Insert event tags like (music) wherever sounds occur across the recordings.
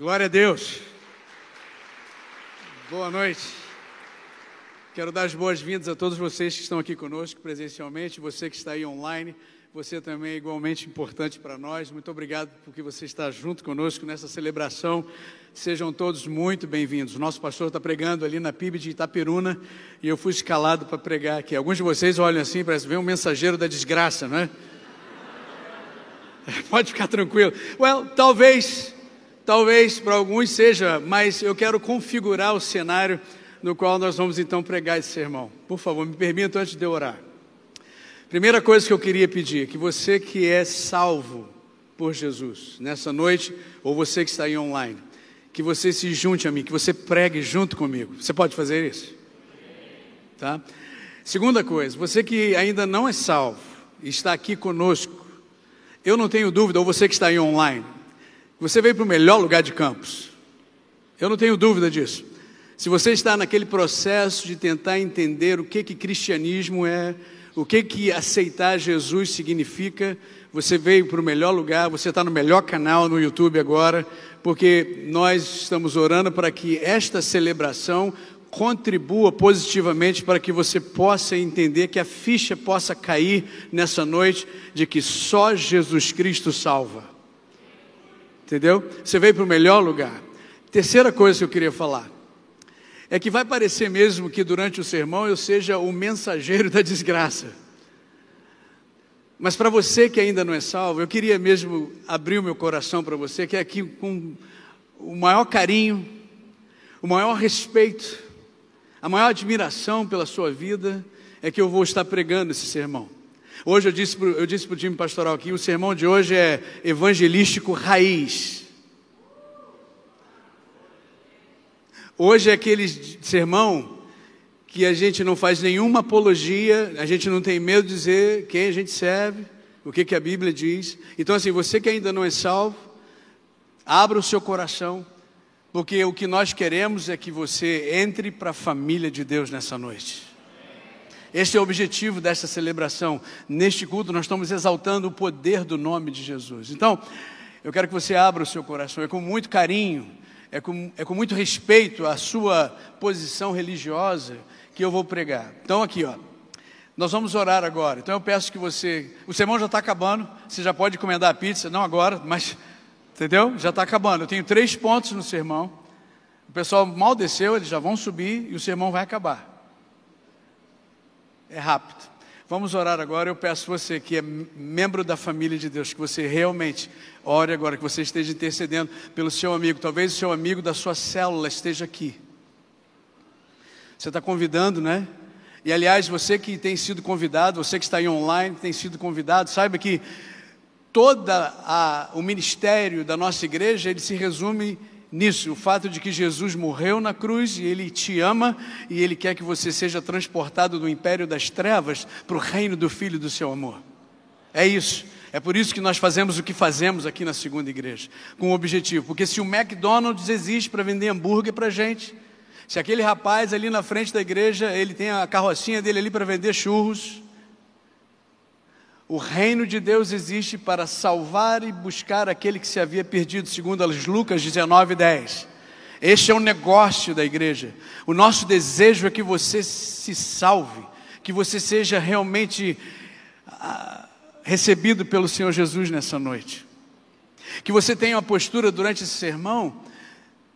Glória a Deus. Boa noite. Quero dar as boas-vindas a todos vocês que estão aqui conosco presencialmente, você que está aí online, você também é igualmente importante para nós. Muito obrigado porque você está junto conosco nessa celebração. Sejam todos muito bem-vindos. Nosso pastor está pregando ali na PIB de Itaperuna e eu fui escalado para pregar aqui. Alguns de vocês olham assim, parece ver um mensageiro da desgraça, não é? (laughs) Pode ficar tranquilo. Well, talvez, talvez para alguns seja, mas eu quero configurar o cenário no qual nós vamos então pregar esse sermão. Por favor, me permita antes de eu orar. Primeira coisa que eu queria pedir, que você que é salvo por Jesus nessa noite, ou você que está aí online, que você se junte a mim, que você pregue junto comigo. Você pode fazer isso? Tá? Segunda coisa, você que ainda não é salvo está aqui conosco, eu não tenho dúvida, ou você que está aí online, você veio para o melhor lugar de campos. Eu não tenho dúvida disso. Se você está naquele processo de tentar entender o que que cristianismo é, o que que aceitar Jesus significa, você veio para o melhor lugar, você está no melhor canal no YouTube agora, porque nós estamos orando para que esta celebração contribua positivamente para que você possa entender que a ficha possa cair nessa noite de que só Jesus Cristo salva. Entendeu? Você veio para o melhor lugar. Terceira coisa que eu queria falar é que vai parecer mesmo que durante o sermão eu seja o mensageiro da desgraça. Mas para você que ainda não é salvo, eu queria mesmo abrir o meu coração para você, que é aqui com o maior carinho, o maior respeito, a maior admiração pela sua vida, é que eu vou estar pregando esse sermão. Hoje eu disse, para o time pastoral aqui, o sermão de hoje é evangelístico raiz. Hoje é aquele sermão que a gente não faz nenhuma apologia, a gente não tem medo de dizer quem a gente serve, o que, que a Bíblia diz. Então, assim, você que ainda não é salvo, abra o seu coração, porque o que nós queremos é que você entre para a família de Deus nessa noite. Este é o objetivo desta celebração. Neste culto, nós estamos exaltando o poder do nome de Jesus. Então, eu quero que você abra o seu coração, é com muito carinho, é com, é com muito respeito à sua posição religiosa que eu vou pregar. Então, aqui, ó, nós vamos orar agora. Então, eu peço que você. O sermão já está acabando, você já pode encomendar a pizza, não agora, mas Entendeu? Já está acabando. Eu tenho três pontos no sermão. O pessoal mal desceu, eles já vão subir e o sermão vai acabar. É rápido. Vamos orar agora. Eu peço você que é membro da família de Deus, que você realmente ore agora, que você esteja intercedendo pelo seu amigo. Talvez o seu amigo da sua célula esteja aqui. Você está convidando, né? E aliás, você que tem sido convidado, você que está aí online, tem sido convidado, saiba que toda a, o ministério da nossa igreja ele se resume nisso, o fato de que Jesus morreu na cruz e ele te ama e ele quer que você seja transportado do império das trevas para o reino do filho do seu amor. É isso. É por isso que nós fazemos o que fazemos aqui na segunda igreja, com o objetivo. Porque se o McDonald's existe para vender hambúrguer para gente, se aquele rapaz ali na frente da igreja ele tem a carrocinha dele ali para vender churros, o reino de Deus existe para salvar e buscar aquele que se havia perdido, segundo as Lucas 19, 10. Este é o negócio da igreja. O nosso desejo é que você se salve, que você seja realmente ah, recebido pelo Senhor Jesus nessa noite. Que você tenha uma postura durante esse sermão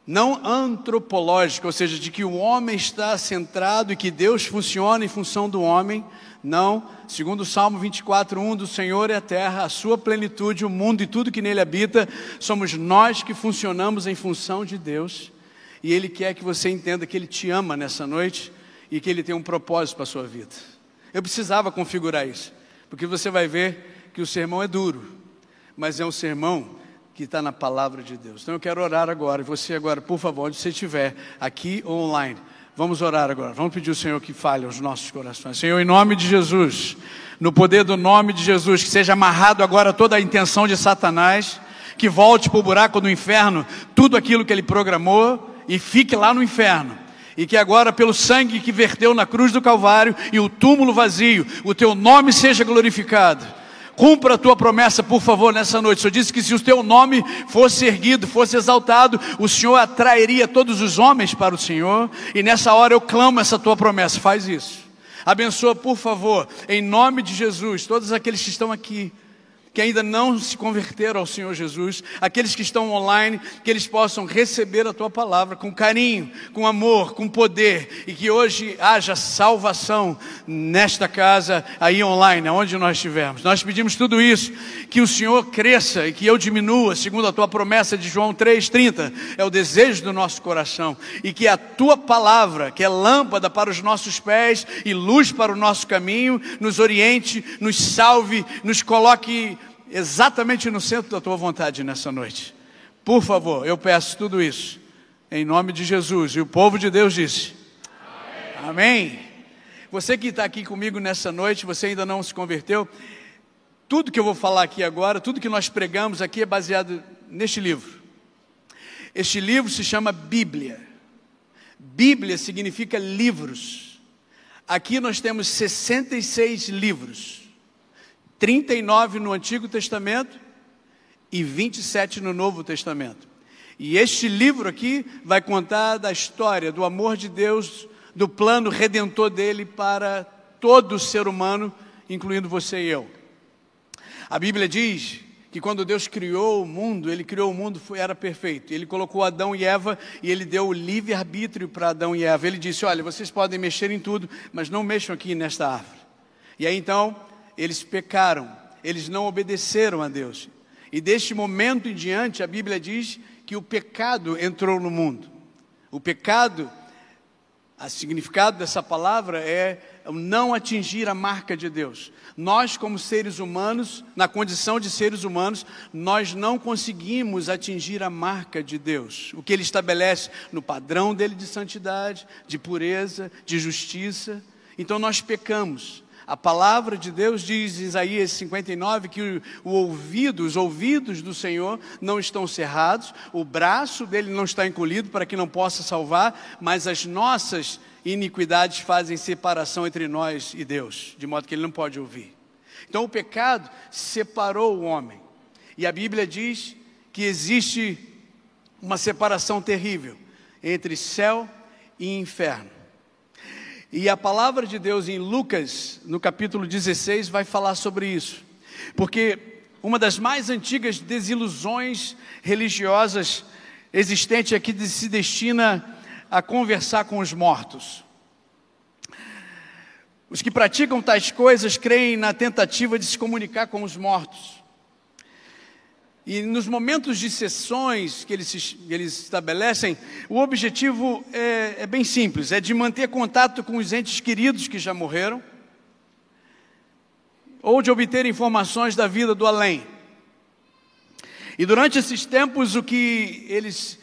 não antropológica, ou seja, de que o homem está centrado e que Deus funciona em função do homem, não, segundo o Salmo 24, 1, do Senhor é a terra, a sua plenitude, o mundo e tudo que nele habita, somos nós que funcionamos em função de Deus, e Ele quer que você entenda que Ele te ama nessa noite e que Ele tem um propósito para a sua vida. Eu precisava configurar isso, porque você vai ver que o sermão é duro, mas é um sermão que está na palavra de Deus. Então eu quero orar agora, e você agora, por favor, onde você estiver, aqui ou online, Vamos orar agora. Vamos pedir ao Senhor que fale aos nossos corações. Senhor, em nome de Jesus, no poder do nome de Jesus, que seja amarrado agora toda a intenção de Satanás, que volte para o buraco do inferno tudo aquilo que ele programou e fique lá no inferno. E que agora, pelo sangue que verteu na cruz do Calvário e o túmulo vazio, o teu nome seja glorificado Cumpra a tua promessa, por favor, nessa noite. O Senhor disse que se o teu nome fosse erguido, fosse exaltado, o Senhor atrairia todos os homens para o Senhor. E nessa hora eu clamo essa tua promessa. Faz isso. Abençoa, por favor, em nome de Jesus, todos aqueles que estão aqui que ainda não se converteram ao Senhor Jesus, aqueles que estão online, que eles possam receber a tua palavra com carinho, com amor, com poder, e que hoje haja salvação nesta casa, aí online, onde nós estivermos. Nós pedimos tudo isso, que o Senhor cresça e que eu diminua, segundo a tua promessa de João 3,30, é o desejo do nosso coração, e que a tua palavra, que é lâmpada para os nossos pés e luz para o nosso caminho, nos oriente, nos salve, nos coloque exatamente no centro da tua vontade nessa noite. Por favor, eu peço tudo isso, em nome de Jesus. E o povo de Deus disse: Amém. Amém. Você que está aqui comigo nessa noite, você ainda não se converteu, tudo que eu vou falar aqui agora, tudo que nós pregamos aqui é baseado neste livro. Este livro se chama Bíblia. Bíblia significa livros. Aqui nós temos 66 livros. 39 no Antigo Testamento e 27 no Novo Testamento. E este livro aqui vai contar da história do amor de Deus, do plano redentor dele para todo ser humano, incluindo você e eu. A Bíblia diz que quando Deus criou o mundo, ele criou o mundo, era perfeito. Ele colocou Adão e Eva e ele deu o livre arbítrio para Adão e Eva. Ele disse: "Olha, vocês podem mexer em tudo, mas não mexam aqui nesta árvore". E aí então, eles pecaram, eles não obedeceram a Deus. E deste momento em diante, a Bíblia diz que o pecado entrou no mundo. O pecado, o significado dessa palavra é não atingir a marca de Deus. Nós, como seres humanos, na condição de seres humanos, nós não conseguimos atingir a marca de Deus, o que Ele estabelece no padrão dele de santidade, de pureza, de justiça. Então nós pecamos. A palavra de Deus diz em Isaías 59 que o, o, ouvido, os ouvidos do Senhor não estão cerrados, o braço dele não está encolhido para que não possa salvar, mas as nossas iniquidades fazem separação entre nós e Deus, de modo que ele não pode ouvir. Então o pecado separou o homem. E a Bíblia diz que existe uma separação terrível entre céu e inferno. E a palavra de Deus em Lucas, no capítulo 16, vai falar sobre isso. Porque uma das mais antigas desilusões religiosas existente aqui se destina a conversar com os mortos. Os que praticam tais coisas creem na tentativa de se comunicar com os mortos. E nos momentos de sessões que eles, eles estabelecem, o objetivo é, é bem simples: é de manter contato com os entes queridos que já morreram, ou de obter informações da vida do além. E durante esses tempos, o que eles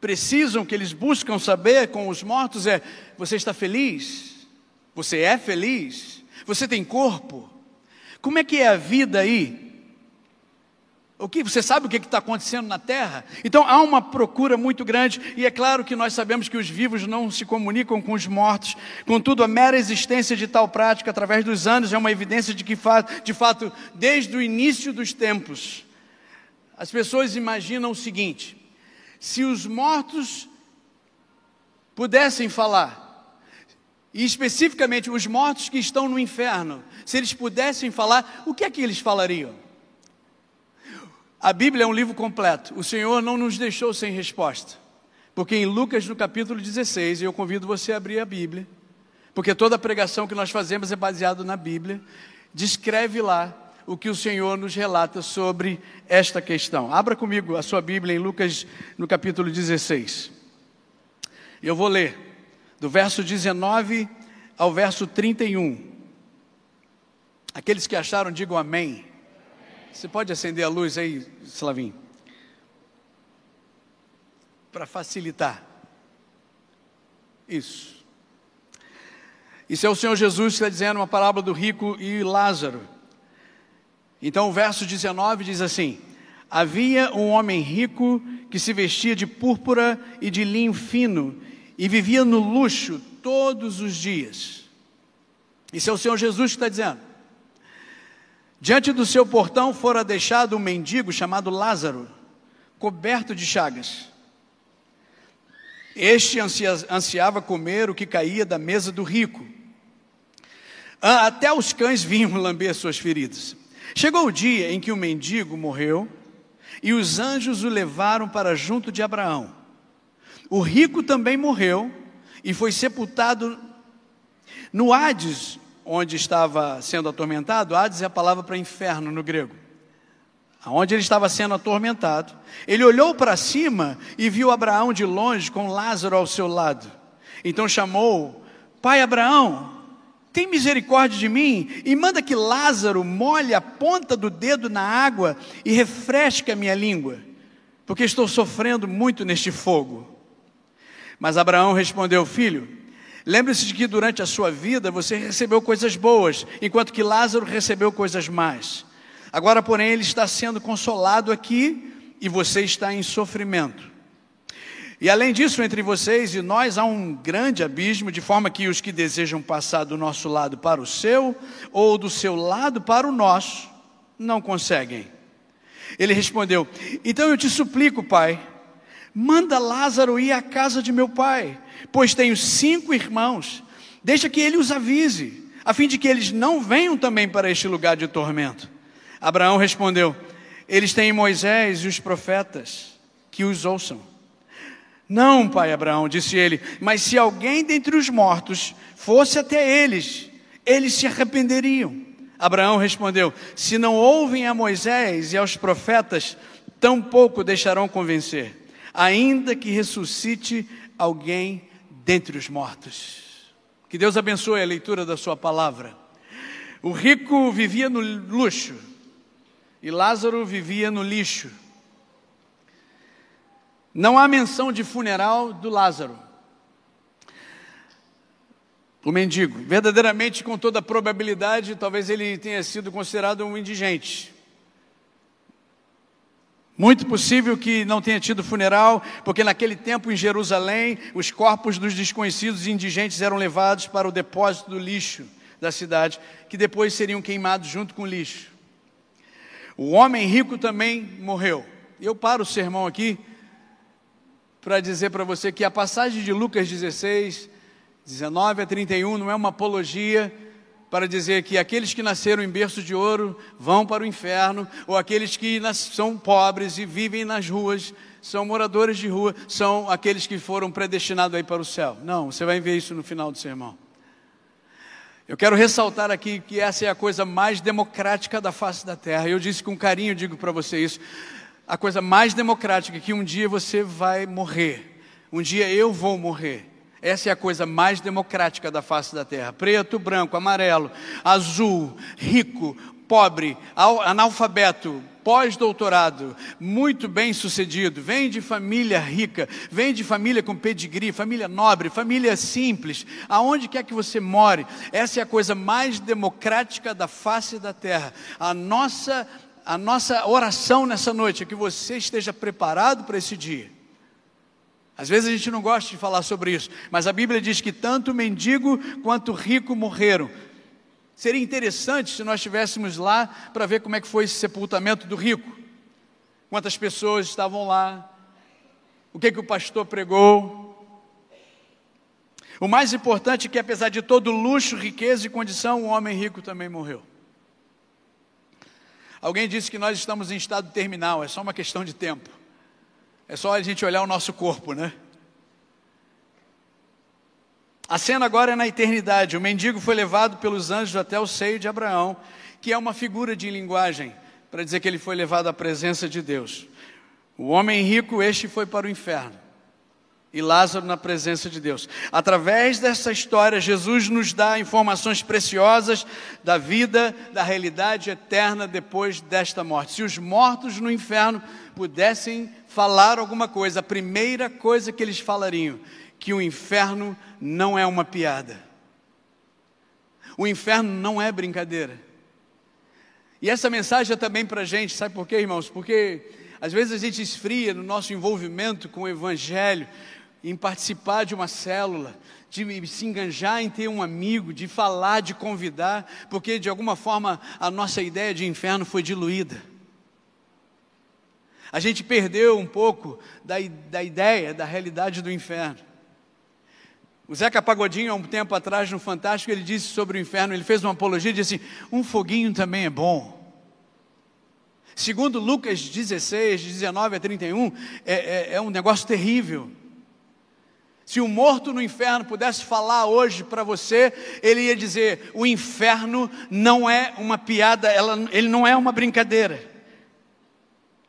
precisam, que eles buscam saber com os mortos é: você está feliz? Você é feliz? Você tem corpo? Como é que é a vida aí? O que você sabe o que está acontecendo na Terra? Então há uma procura muito grande e é claro que nós sabemos que os vivos não se comunicam com os mortos. Contudo, a mera existência de tal prática através dos anos é uma evidência de que, de fato, desde o início dos tempos, as pessoas imaginam o seguinte: se os mortos pudessem falar, e especificamente os mortos que estão no inferno, se eles pudessem falar, o que é que eles falariam? A Bíblia é um livro completo. O Senhor não nos deixou sem resposta. Porque em Lucas, no capítulo 16, eu convido você a abrir a Bíblia, porque toda a pregação que nós fazemos é baseada na Bíblia, descreve lá o que o Senhor nos relata sobre esta questão. Abra comigo a sua Bíblia em Lucas, no capítulo 16. Eu vou ler do verso 19 ao verso 31. Aqueles que acharam, digam amém. Você pode acender a luz aí, Slavinho? Para facilitar. Isso. Isso é o Senhor Jesus que está dizendo uma parábola do rico e Lázaro. Então o verso 19 diz assim: Havia um homem rico que se vestia de púrpura e de linho fino e vivia no luxo todos os dias. Isso é o Senhor Jesus que está dizendo. Diante do seu portão fora deixado um mendigo chamado Lázaro, coberto de chagas. Este ansiava comer o que caía da mesa do rico. Ah, até os cães vinham (laughs) lamber suas feridas. Chegou o dia em que o mendigo morreu e os anjos o levaram para junto de Abraão. O rico também morreu e foi sepultado no Hades, onde estava sendo atormentado. Hades é a palavra para inferno no grego. Onde ele estava sendo atormentado. Ele olhou para cima e viu Abraão de longe com Lázaro ao seu lado. Então chamou: Pai Abraão, tem misericórdia de mim e manda que Lázaro molhe a ponta do dedo na água e refresque a minha língua, porque estou sofrendo muito neste fogo. Mas Abraão respondeu: Filho, lembre-se de que durante a sua vida você recebeu coisas boas, enquanto que Lázaro recebeu coisas más. Agora, porém, ele está sendo consolado aqui e você está em sofrimento. E além disso, entre vocês e nós há um grande abismo, de forma que os que desejam passar do nosso lado para o seu, ou do seu lado para o nosso, não conseguem. Ele respondeu: Então eu te suplico, pai, manda Lázaro ir à casa de meu pai, pois tenho cinco irmãos, deixa que ele os avise, a fim de que eles não venham também para este lugar de tormento. Abraão respondeu: Eles têm Moisés e os profetas, que os ouçam. Não, pai Abraão, disse ele, mas se alguém dentre os mortos fosse até eles, eles se arrependeriam. Abraão respondeu: Se não ouvem a Moisés e aos profetas, tampouco deixarão convencer, ainda que ressuscite alguém dentre os mortos. Que Deus abençoe a leitura da Sua palavra. O rico vivia no luxo e Lázaro vivia no lixo. Não há menção de funeral do Lázaro. O mendigo, verdadeiramente, com toda probabilidade, talvez ele tenha sido considerado um indigente. Muito possível que não tenha tido funeral, porque naquele tempo em Jerusalém, os corpos dos desconhecidos indigentes eram levados para o depósito do lixo da cidade, que depois seriam queimados junto com o lixo. O homem rico também morreu. Eu paro o sermão aqui para dizer para você que a passagem de Lucas 16, 19 a 31 não é uma apologia para dizer que aqueles que nasceram em berço de ouro vão para o inferno, ou aqueles que são pobres e vivem nas ruas, são moradores de rua, são aqueles que foram predestinados aí para o céu. Não, você vai ver isso no final do sermão. Eu quero ressaltar aqui que essa é a coisa mais democrática da face da terra. Eu disse com carinho, digo para você isso a coisa mais democrática que um dia você vai morrer. Um dia eu vou morrer. Essa é a coisa mais democrática da face da terra. Preto, branco, amarelo, azul, rico, pobre, analfabeto, pós-doutorado, muito bem sucedido, vem de família rica, vem de família com pedigree, família nobre, família simples, aonde quer que você more, essa é a coisa mais democrática da face da terra. A nossa a nossa oração nessa noite é que você esteja preparado para esse dia. Às vezes a gente não gosta de falar sobre isso, mas a Bíblia diz que tanto mendigo quanto rico morreram. Seria interessante se nós estivéssemos lá para ver como é que foi esse sepultamento do rico. Quantas pessoas estavam lá? O que que o pastor pregou? O mais importante é que apesar de todo luxo, riqueza e condição, o homem rico também morreu. Alguém disse que nós estamos em estado terminal, é só uma questão de tempo. É só a gente olhar o nosso corpo, né? A cena agora é na eternidade. O mendigo foi levado pelos anjos até o seio de Abraão, que é uma figura de linguagem para dizer que ele foi levado à presença de Deus. O homem rico, este foi para o inferno e Lázaro na presença de Deus. Através dessa história, Jesus nos dá informações preciosas da vida, da realidade eterna depois desta morte. Se os mortos no inferno pudessem falar alguma coisa, a primeira coisa que eles falariam, que o inferno não é uma piada. O inferno não é brincadeira. E essa mensagem é também para a gente, sabe por quê, irmãos? Porque às vezes a gente esfria no nosso envolvimento com o Evangelho, em participar de uma célula, de se enganjar em ter um amigo, de falar, de convidar, porque de alguma forma a nossa ideia de inferno foi diluída. A gente perdeu um pouco da, da ideia, da realidade do inferno. O Zeca Pagodinho, há um tempo atrás, no Fantástico, ele disse sobre o inferno, ele fez uma apologia disse assim, um foguinho também é bom. Segundo Lucas 16, 19 a 31, é, é, é um negócio terrível. Se o morto no inferno pudesse falar hoje para você, ele ia dizer: o inferno não é uma piada, ela, ele não é uma brincadeira.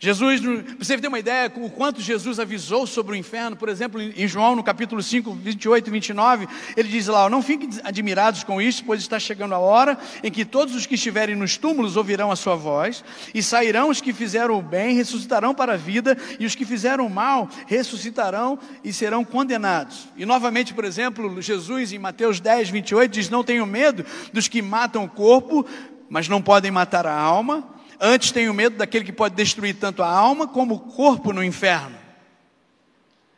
Jesus, você ter uma ideia o quanto Jesus avisou sobre o inferno, por exemplo, em João no capítulo 5, 28 e 29, ele diz lá: Não fiquem admirados com isso, pois está chegando a hora em que todos os que estiverem nos túmulos ouvirão a sua voz, e sairão os que fizeram o bem, ressuscitarão para a vida, e os que fizeram o mal ressuscitarão e serão condenados. E novamente, por exemplo, Jesus em Mateus 10, 28 diz: Não tenham medo dos que matam o corpo, mas não podem matar a alma Antes tenho medo daquele que pode destruir tanto a alma como o corpo no inferno.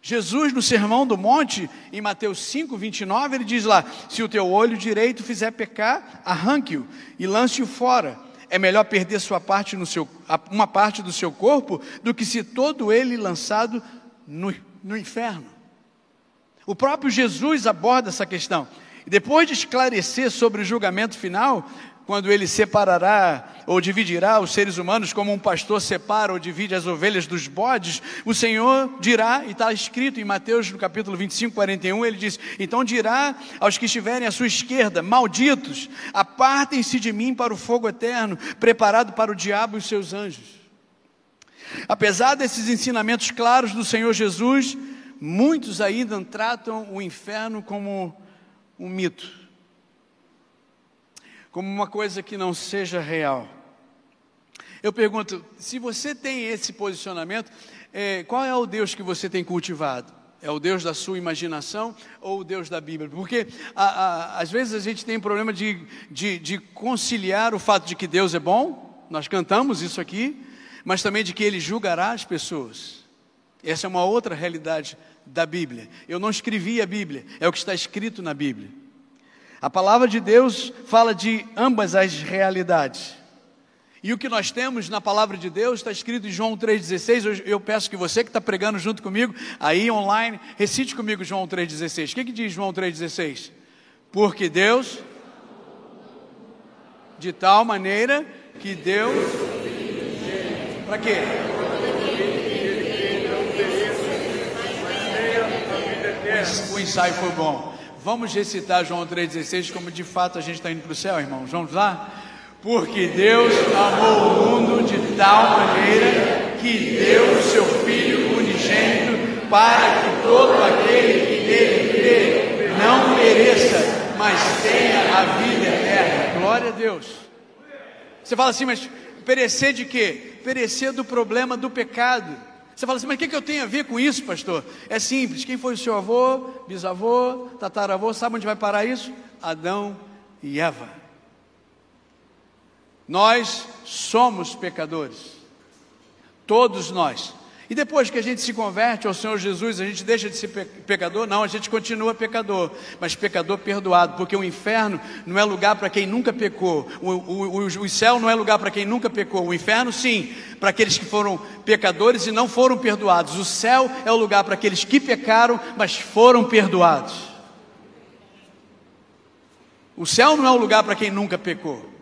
Jesus, no Sermão do Monte, em Mateus 5, 29, ele diz lá: Se o teu olho direito fizer pecar, arranque-o e lance-o fora. É melhor perder sua parte no seu, uma parte do seu corpo do que se todo ele lançado no, no inferno. O próprio Jesus aborda essa questão. E depois de esclarecer sobre o julgamento final, quando ele separará ou dividirá os seres humanos como um pastor separa ou divide as ovelhas dos bodes, o Senhor dirá, e está escrito em Mateus no capítulo 25, 41, ele diz: Então dirá aos que estiverem à sua esquerda, malditos, apartem-se de mim para o fogo eterno, preparado para o diabo e os seus anjos. Apesar desses ensinamentos claros do Senhor Jesus, muitos ainda tratam o inferno como um mito como uma coisa que não seja real. Eu pergunto, se você tem esse posicionamento, é, qual é o Deus que você tem cultivado? É o Deus da sua imaginação ou o Deus da Bíblia? Porque a, a, às vezes a gente tem problema de, de, de conciliar o fato de que Deus é bom, nós cantamos isso aqui, mas também de que Ele julgará as pessoas. Essa é uma outra realidade da Bíblia. Eu não escrevi a Bíblia, é o que está escrito na Bíblia. A palavra de Deus fala de ambas as realidades. E o que nós temos na palavra de Deus está escrito em João 3,16. Eu, eu peço que você que está pregando junto comigo, aí online, recite comigo João 3,16. O que, que diz João 3,16? Porque Deus, de tal maneira que Deus. Para quê? O ensaio foi bom. Vamos recitar João 3,16 como de fato a gente está indo para o céu, irmãos. Vamos lá? Porque Deus amou o mundo de tal maneira que deu o seu Filho unigênito para que todo aquele que nele crê não pereça, mas tenha a vida eterna. Glória a Deus. Você fala assim, mas perecer de quê? Perecer do problema do pecado. Você fala assim, mas o que, que eu tenho a ver com isso, pastor? É simples. Quem foi o seu avô, bisavô, tataravô? Sabe onde vai parar isso? Adão e Eva. Nós somos pecadores. Todos nós. E depois que a gente se converte ao Senhor Jesus, a gente deixa de ser pecador? Não, a gente continua pecador, mas pecador perdoado, porque o inferno não é lugar para quem nunca pecou, o, o, o, o céu não é lugar para quem nunca pecou, o inferno sim, para aqueles que foram pecadores e não foram perdoados, o céu é o lugar para aqueles que pecaram, mas foram perdoados. O céu não é o lugar para quem nunca pecou.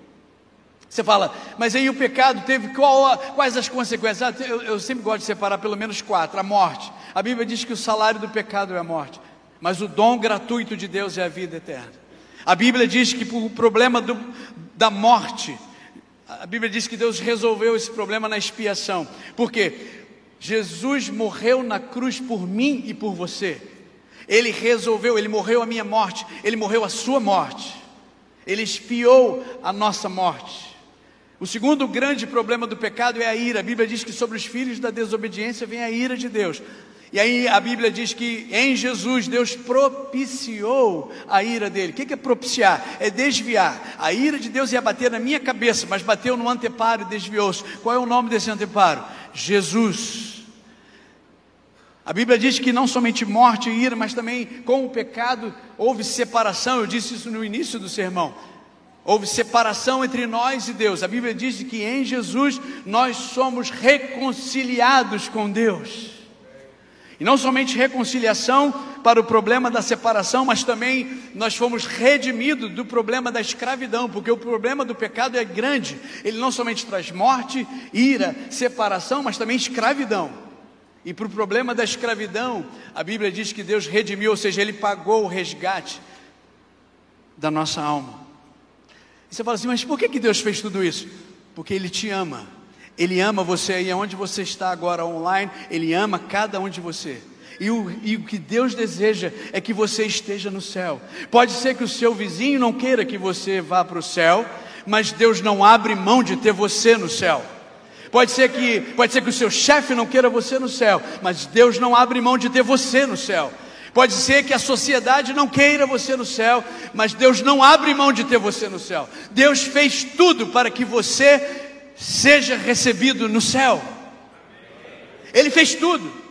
Você fala, mas aí o pecado teve qual, quais as consequências? Ah, eu, eu, sempre gosto de separar pelo menos quatro: a morte. A Bíblia diz que o salário do pecado é a morte, mas o dom gratuito de Deus é a vida eterna. A Bíblia diz que o problema do, da morte, a Bíblia diz que Deus resolveu esse problema na expiação, porque Jesus morreu na cruz por mim e por você. Ele resolveu, ele morreu a minha morte, ele morreu a sua morte, ele expiou a nossa morte. O segundo grande problema do pecado é a ira. A Bíblia diz que sobre os filhos da desobediência vem a ira de Deus. E aí a Bíblia diz que em Jesus Deus propiciou a ira dele. O que é propiciar? É desviar. A ira de Deus ia bater na minha cabeça, mas bateu no anteparo e desviou-se. Qual é o nome desse anteparo? Jesus. A Bíblia diz que não somente morte e ira, mas também com o pecado houve separação. Eu disse isso no início do sermão. Houve separação entre nós e Deus. A Bíblia diz que em Jesus nós somos reconciliados com Deus. E não somente reconciliação para o problema da separação, mas também nós fomos redimidos do problema da escravidão, porque o problema do pecado é grande. Ele não somente traz morte, ira, separação, mas também escravidão. E para o problema da escravidão, a Bíblia diz que Deus redimiu, ou seja, Ele pagou o resgate da nossa alma. E você fala assim, mas por que, que Deus fez tudo isso? Porque Ele te ama. Ele ama você aí onde você está agora online, Ele ama cada um de você. E o, e o, que Deus deseja é que você esteja no céu. Pode ser que o seu vizinho não queira que você vá para o céu, mas Deus não abre mão de ter você no céu. Pode ser que, pode ser que o seu chefe não queira você no céu, mas Deus não abre mão de ter você no céu. Pode ser que a sociedade não queira você no céu, mas Deus não abre mão de ter você no céu. Deus fez tudo para que você seja recebido no céu. Ele fez tudo.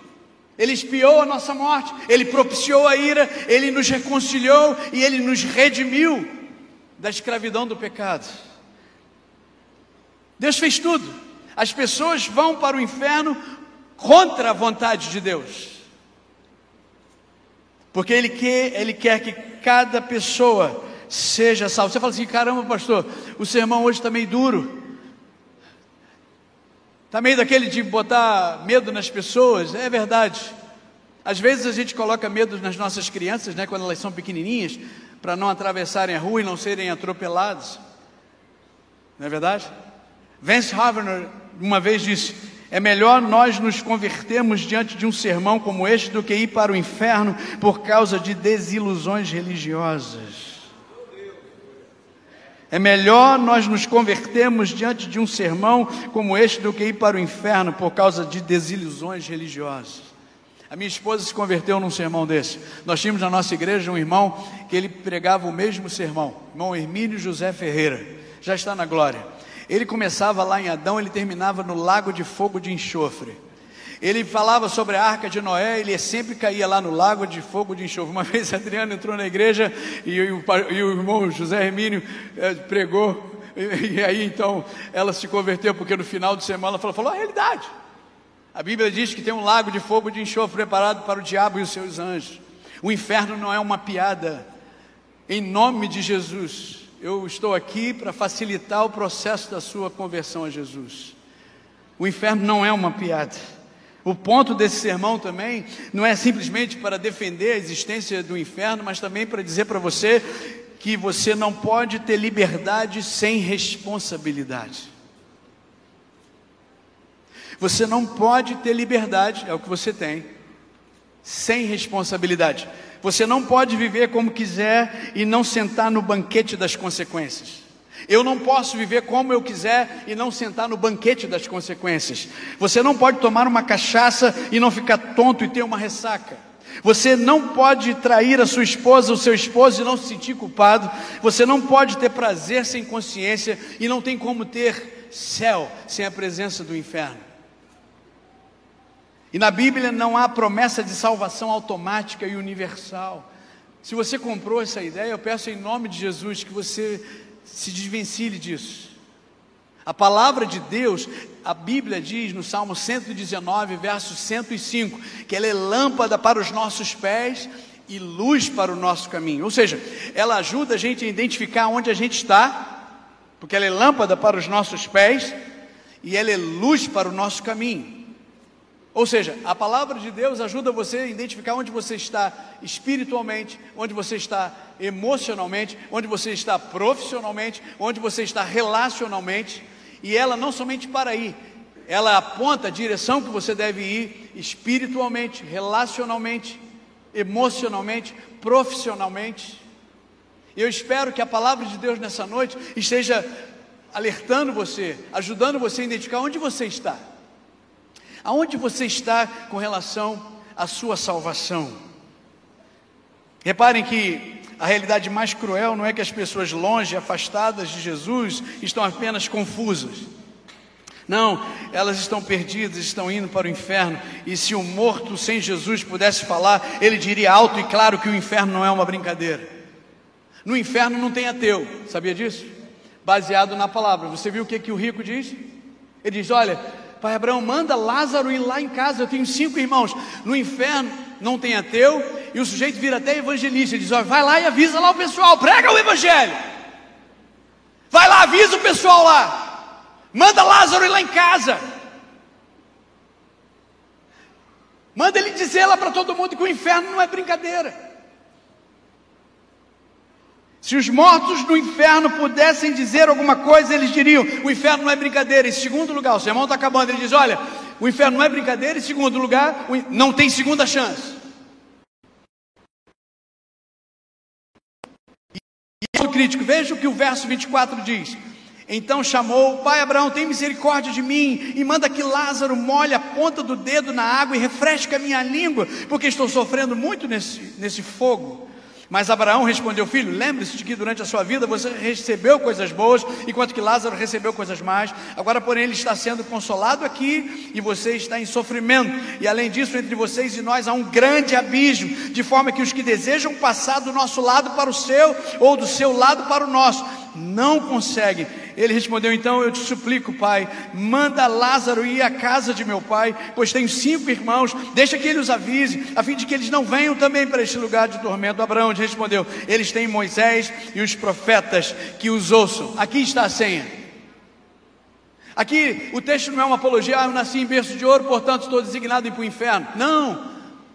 Ele espiou a nossa morte, ele propiciou a ira, ele nos reconciliou e ele nos redimiu da escravidão do pecado. Deus fez tudo. As pessoas vão para o inferno contra a vontade de Deus. Porque ele quer, ele quer que cada pessoa seja salva. Você fala assim: caramba, pastor, o sermão hoje está meio duro. Está meio daquele de botar medo nas pessoas, é verdade. Às vezes a gente coloca medo nas nossas crianças, né, quando elas são pequenininhas, para não atravessarem a rua e não serem atropeladas. Não é verdade? Vance Havner uma vez disse: é melhor nós nos convertermos diante de um sermão como este do que ir para o inferno por causa de desilusões religiosas. É melhor nós nos convertermos diante de um sermão como este do que ir para o inferno por causa de desilusões religiosas. A minha esposa se converteu num sermão desse. Nós tínhamos na nossa igreja um irmão que ele pregava o mesmo sermão, irmão Hermínio José Ferreira, já está na glória. Ele começava lá em Adão, ele terminava no lago de fogo de enxofre. Ele falava sobre a arca de Noé, ele sempre caía lá no lago de fogo de enxofre. Uma (laughs) vez Adriano entrou na igreja e, o, e o, irmão José Hermínio eh, pregou, e, e, aí então ela se converteu, porque no final de semana ela falou, falou a realidade. A Bíblia diz que tem um lago de fogo de enxofre preparado para o diabo e os seus anjos. O inferno não é uma piada. Em nome de Jesus, eu estou aqui para facilitar o processo da sua conversão a Jesus. O inferno não é uma piada. O ponto desse sermão também não é simplesmente para defender a existência do inferno, mas também para dizer para você que você não pode ter liberdade sem responsabilidade. Você não pode ter liberdade, é o que você tem, sem responsabilidade. Você não pode viver como quiser e não sentar no banquete das consequências. Eu não posso viver como eu quiser e não sentar no banquete das consequências. Você não pode tomar uma cachaça e não ficar tonto e ter uma ressaca. Você não pode trair a sua esposa, o seu esposo e não se sentir culpado. Você não pode ter prazer sem consciência e não tem como ter céu sem a presença do inferno. E na Bíblia não há promessa de salvação automática e universal. Se você comprou essa ideia, eu peço em nome de Jesus que você se desvencilhe disso. A palavra de Deus, a Bíblia diz no Salmo 119, verso 105, que ela é lâmpada para os nossos pés e luz para o nosso caminho. Ou seja, ela ajuda a gente a identificar onde a gente está, porque ela é lâmpada para os nossos pés e ela é luz para o nosso caminho. Ou seja, a palavra de Deus ajuda você a identificar onde você está espiritualmente, onde você está emocionalmente, onde você está profissionalmente, onde você está relacionalmente, e ela não somente para aí, ela aponta a direção que você deve ir espiritualmente, relacionalmente, emocionalmente, profissionalmente. Eu espero que a palavra de Deus nessa noite esteja alertando você, ajudando você a identificar onde você está. Aonde você está com relação à sua salvação? Reparem que a realidade mais cruel não é que as pessoas longe, afastadas de Jesus, estão apenas confusas, Não, elas estão perdidas, estão indo para o inferno. E se o morto sem Jesus pudesse falar, ele diria alto e claro que o inferno não é uma brincadeira. No inferno não tem ateu, sabia disso? Baseado na palavra. Você viu o que, que o rico diz? Ele diz: Olha, Pai Abraão, manda Lázaro ir lá em casa, eu tenho cinco irmãos. No inferno não tem ateu, e o sujeito vira até evangelista. Ele diz: Olha, vai lá e avisa lá o pessoal, prega o evangelho. Vai lá, avisa o pessoal lá. Manda Lázaro ir lá em casa. Manda ele dizer lá para todo mundo que o inferno não é brincadeira. Se os mortos no inferno pudessem dizer alguma coisa, eles diriam: o inferno não é brincadeira. Em segundo lugar, o sermão está acabando. Ele diz: olha, o inferno não é brincadeira. Em segundo lugar, não tem segunda chance. E crítico, veja o que o verso 24 diz. Então chamou, pai Abraão, tem misericórdia de mim e manda que Lázaro molhe a ponta do dedo na água e refresque a minha língua, porque estou sofrendo muito nesse, nesse fogo. Mas Abraão respondeu: Filho, lembre-se de que durante a sua vida você recebeu coisas boas, enquanto que Lázaro recebeu coisas más. Agora, porém, ele está sendo consolado aqui e você está em sofrimento. E além disso, entre vocês e nós há um grande abismo, de forma que os que desejam passar do nosso lado para o seu, ou do seu lado para o nosso, não conseguem. Ele respondeu: Então eu te suplico, pai, manda Lázaro ir à casa de meu pai, pois tenho cinco irmãos, deixa que ele os avise, a fim de que eles não venham também para este lugar de tormento. Abraão respondeu: Eles têm Moisés e os profetas que os ouçam. Aqui está a senha. Aqui o texto não é uma apologia, ah, eu nasci em berço de ouro, portanto estou designado para o inferno. Não,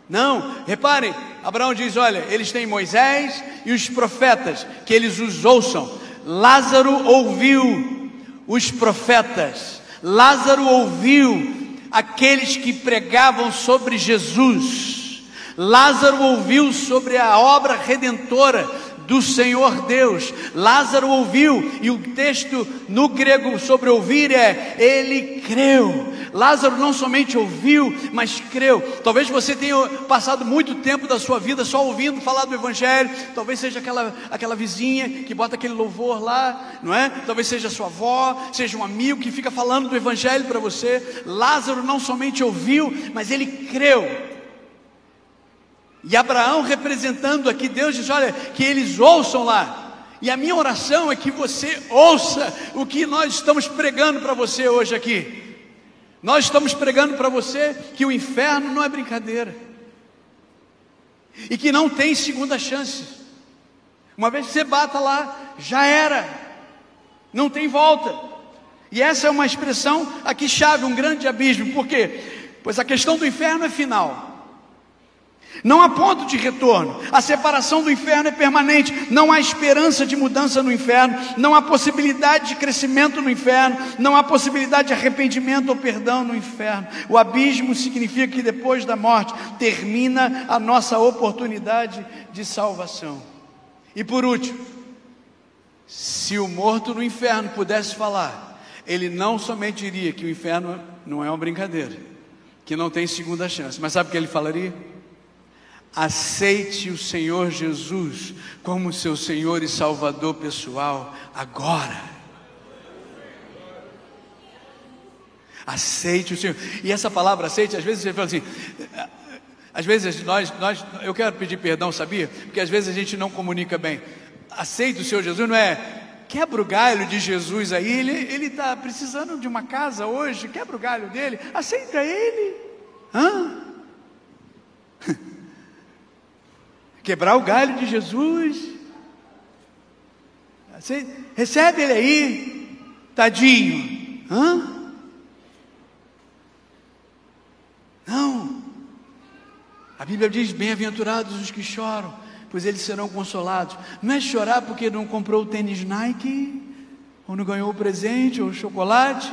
não, reparem, Abraão diz: olha, eles têm Moisés e os profetas, que eles os ouçam. Lázaro ouviu os profetas, Lázaro ouviu aqueles que pregavam sobre Jesus, Lázaro ouviu sobre a obra redentora do Senhor Deus. Lázaro ouviu, e o texto no grego sobre ouvir é: ele creu. Lázaro não somente ouviu, mas creu. Talvez você tenha passado muito tempo da sua vida só ouvindo falar do Evangelho. Talvez seja aquela, aquela vizinha que bota aquele louvor lá, não é? Talvez seja sua avó, seja um amigo que fica falando do Evangelho para você. Lázaro não somente ouviu, mas ele creu. E Abraão representando aqui, Deus diz: olha, que eles ouçam lá. E a minha oração é que você ouça o que nós estamos pregando para você hoje aqui. Nós estamos pregando para você que o inferno não é brincadeira. E que não tem segunda chance. Uma vez que você bata lá, já era. Não tem volta. E essa é uma expressão aqui chave, um grande abismo. Por quê? Pois a questão do inferno é final. Não há ponto de retorno. A separação do inferno é permanente. Não há esperança de mudança no inferno. Não há possibilidade de crescimento no inferno. Não há possibilidade de arrependimento ou perdão no inferno. O abismo significa que depois da morte termina a nossa oportunidade de salvação. E por último, se o morto no inferno pudesse falar, ele não somente diria que o inferno não é uma brincadeira, que não tem segunda chance, mas sabe o que ele falaria? Aceite o Senhor Jesus como seu Senhor e Salvador pessoal agora. Aceite o Senhor. E essa palavra aceite, às vezes você fala assim, às vezes nós, nós, eu quero pedir perdão, sabia? Porque às vezes a gente não comunica bem. Aceite o Senhor Jesus não é quebra o galho de Jesus aí, ele está precisando de uma casa hoje, quebra o galho dele, aceita ele. Hã? Quebrar o galho de Jesus. Você recebe ele aí, tadinho. Hã? Não. A Bíblia diz: bem-aventurados os que choram, pois eles serão consolados. Não é chorar porque não comprou o tênis Nike, ou não ganhou o presente, ou o chocolate,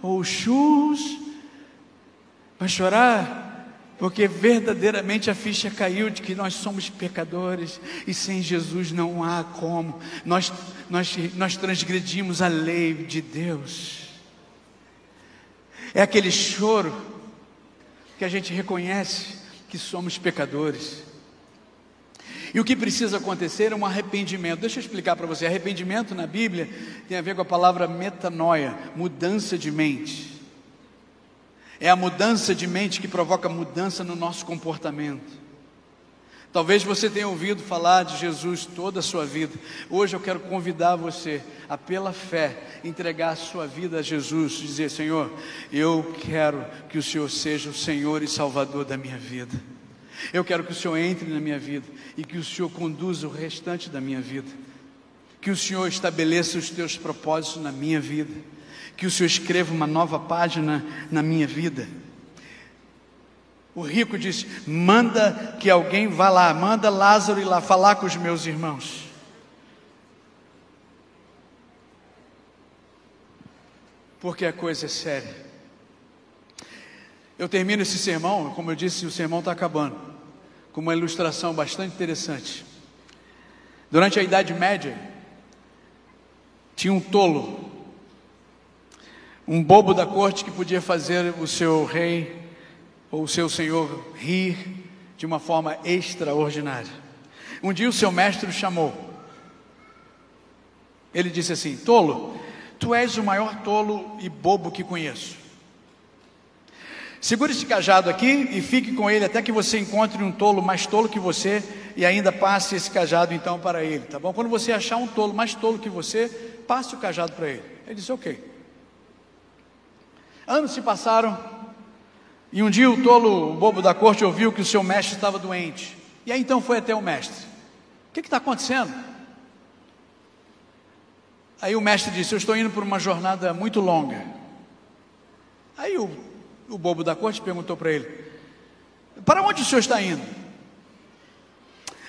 ou os churros, mas chorar porque verdadeiramente a ficha caiu de que nós somos pecadores e sem Jesus não há como. Nós, nós, nós transgredimos a lei de Deus. É aquele choro que a gente reconhece que somos pecadores. E o que precisa acontecer é um arrependimento. Deixa eu explicar para você. Arrependimento na Bíblia tem a ver com a palavra metanoia, mudança de mente. É a mudança de mente que provoca mudança no nosso comportamento. Talvez você tenha ouvido falar de Jesus toda a sua vida. Hoje eu quero convidar você a, pela fé, entregar a sua vida a Jesus, dizer: Senhor, eu quero que o Senhor seja o Senhor e Salvador da minha vida. Eu quero que o Senhor entre na minha vida e que o Senhor conduza o restante da minha vida. Que o Senhor estabeleça os teus propósitos na minha vida. Que o Senhor escreva uma nova página na minha vida. O rico disse: manda que alguém vá lá, manda Lázaro ir lá falar com os meus irmãos. Porque a coisa é séria. Eu termino esse sermão, como eu disse, o sermão está acabando, com uma ilustração bastante interessante. Durante a Idade Média, tinha um tolo, um bobo da corte que podia fazer o seu rei ou o seu senhor rir de uma forma extraordinária. Um dia o seu mestre o chamou. Ele disse assim: Tolo, tu és o maior tolo e bobo que conheço. Segure esse cajado aqui e fique com ele até que você encontre um tolo mais tolo que você e ainda passe esse cajado então para ele, tá bom? Quando você achar um tolo mais tolo que você, passe o cajado para ele. Ele disse: Ok. Anos se passaram, e um dia o tolo, o bobo da corte, ouviu que o seu mestre estava doente. E aí então foi até o mestre: O que está acontecendo? Aí o mestre disse: Eu estou indo por uma jornada muito longa. Aí o, o bobo da corte perguntou para ele: Para onde o senhor está indo?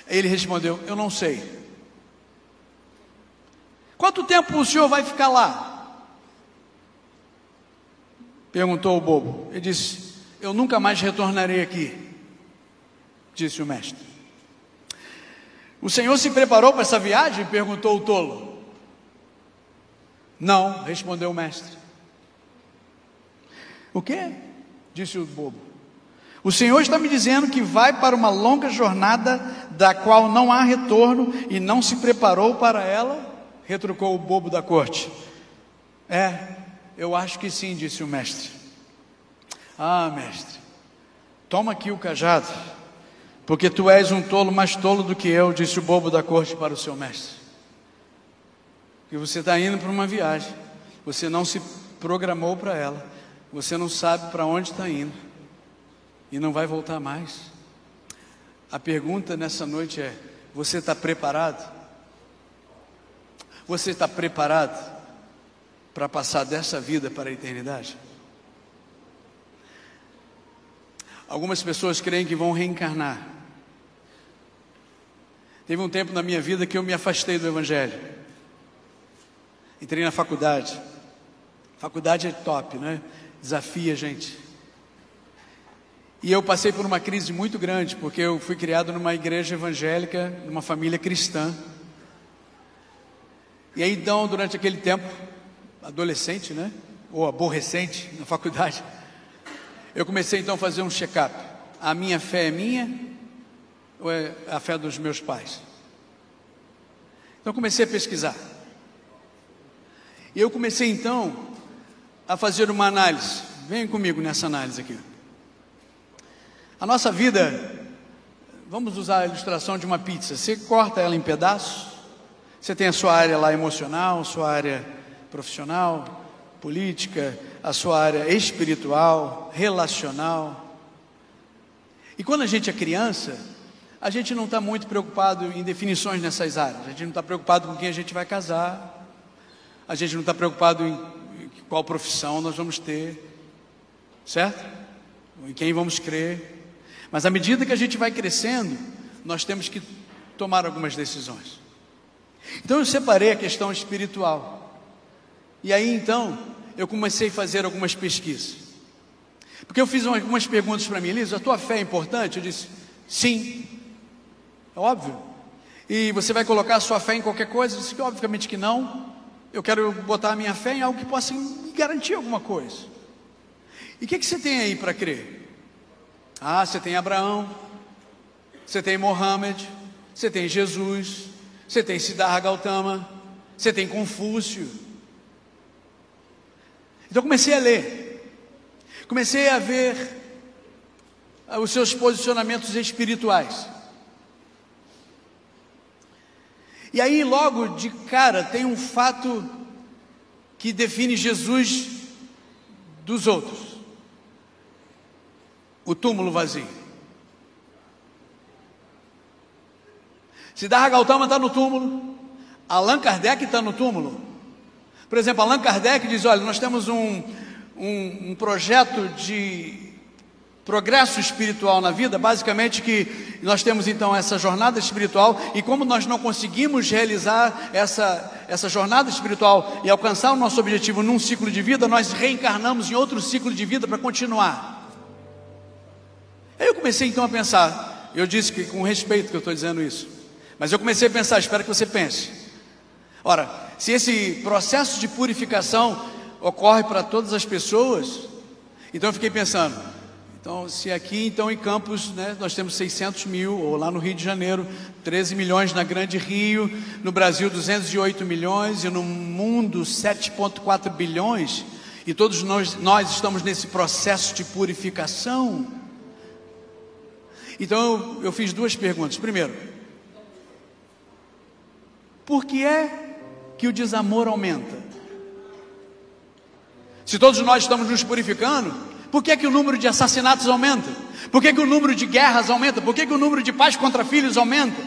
Ele respondeu: Eu não sei. Quanto tempo o senhor vai ficar lá? Perguntou o bobo. Ele disse: eu nunca mais retornarei aqui, disse o mestre. O senhor se preparou para essa viagem? perguntou o tolo. Não, respondeu o mestre. O que? disse o bobo. O Senhor está me dizendo que vai para uma longa jornada da qual não há retorno e não se preparou para ela? retrucou o bobo da corte. É, eu acho que sim, disse o mestre. Ah, mestre, toma aqui o cajado, porque tu és um tolo mais tolo do que eu, disse o bobo da corte para o seu mestre. Que você está indo para uma viagem, você não se programou para ela, você não sabe para onde está indo e não vai voltar mais. A pergunta nessa noite é: você está preparado? Você está preparado para passar dessa vida para a eternidade? Algumas pessoas creem que vão reencarnar. Teve um tempo na minha vida que eu me afastei do Evangelho. Entrei na faculdade. Faculdade é top, né? Desafia a gente. E eu passei por uma crise muito grande, porque eu fui criado numa igreja evangélica, numa família cristã. E aí, então, durante aquele tempo, adolescente, né? Ou aborrecente na faculdade, eu comecei então a fazer um check-up. A minha fé é minha ou é a fé dos meus pais? Então comecei a pesquisar. E eu comecei então a fazer uma análise. Venha comigo nessa análise aqui. A nossa vida, vamos usar a ilustração de uma pizza. Você corta ela em pedaços. Você tem a sua área lá emocional, sua área profissional, política, a sua área espiritual, relacional. E quando a gente é criança, a gente não está muito preocupado em definições nessas áreas. A gente não está preocupado com quem a gente vai casar. A gente não está preocupado em qual profissão nós vamos ter, certo? Em quem vamos crer. Mas à medida que a gente vai crescendo, nós temos que tomar algumas decisões. Então eu separei a questão espiritual. E aí então, eu comecei a fazer algumas pesquisas. Porque eu fiz algumas perguntas para mim, Elisa, a tua fé é importante? Eu disse, sim, é óbvio. E você vai colocar a sua fé em qualquer coisa? Eu disse, obviamente que não. Eu quero botar a minha fé em algo que possa me garantir alguma coisa. E o que, que você tem aí para crer? Ah, você tem Abraão, você tem Mohammed, você tem Jesus, você tem Siddhartha Gautama, você tem Confúcio, então eu comecei a ler. Comecei a ver ah, os seus posicionamentos espirituais. E aí, logo de cara, tem um fato que define Jesus dos outros: o túmulo vazio. Siddhartha Gautama está no túmulo, Allan Kardec está no túmulo. Por exemplo, Allan Kardec diz: olha, nós temos um, um, um projeto de progresso espiritual na vida, basicamente que nós temos então essa jornada espiritual e como nós não conseguimos realizar essa, essa jornada espiritual e alcançar o nosso objetivo num ciclo de vida, nós reencarnamos em outro ciclo de vida para continuar. Aí eu comecei então a pensar, eu disse que com respeito que eu estou dizendo isso, mas eu comecei a pensar, espero que você pense. Ora, se esse processo de purificação ocorre para todas as pessoas, então eu fiquei pensando, então, se aqui então em Campos né, nós temos 600 mil, ou lá no Rio de Janeiro, 13 milhões na Grande Rio, no Brasil 208 milhões e no mundo 7,4 bilhões, e todos nós, nós estamos nesse processo de purificação. Então eu, eu fiz duas perguntas. Primeiro, por que é que o desamor aumenta? Se todos nós estamos nos purificando, por que, que o número de assassinatos aumenta? Por que, que o número de guerras aumenta? Por que, que o número de pais contra filhos aumenta?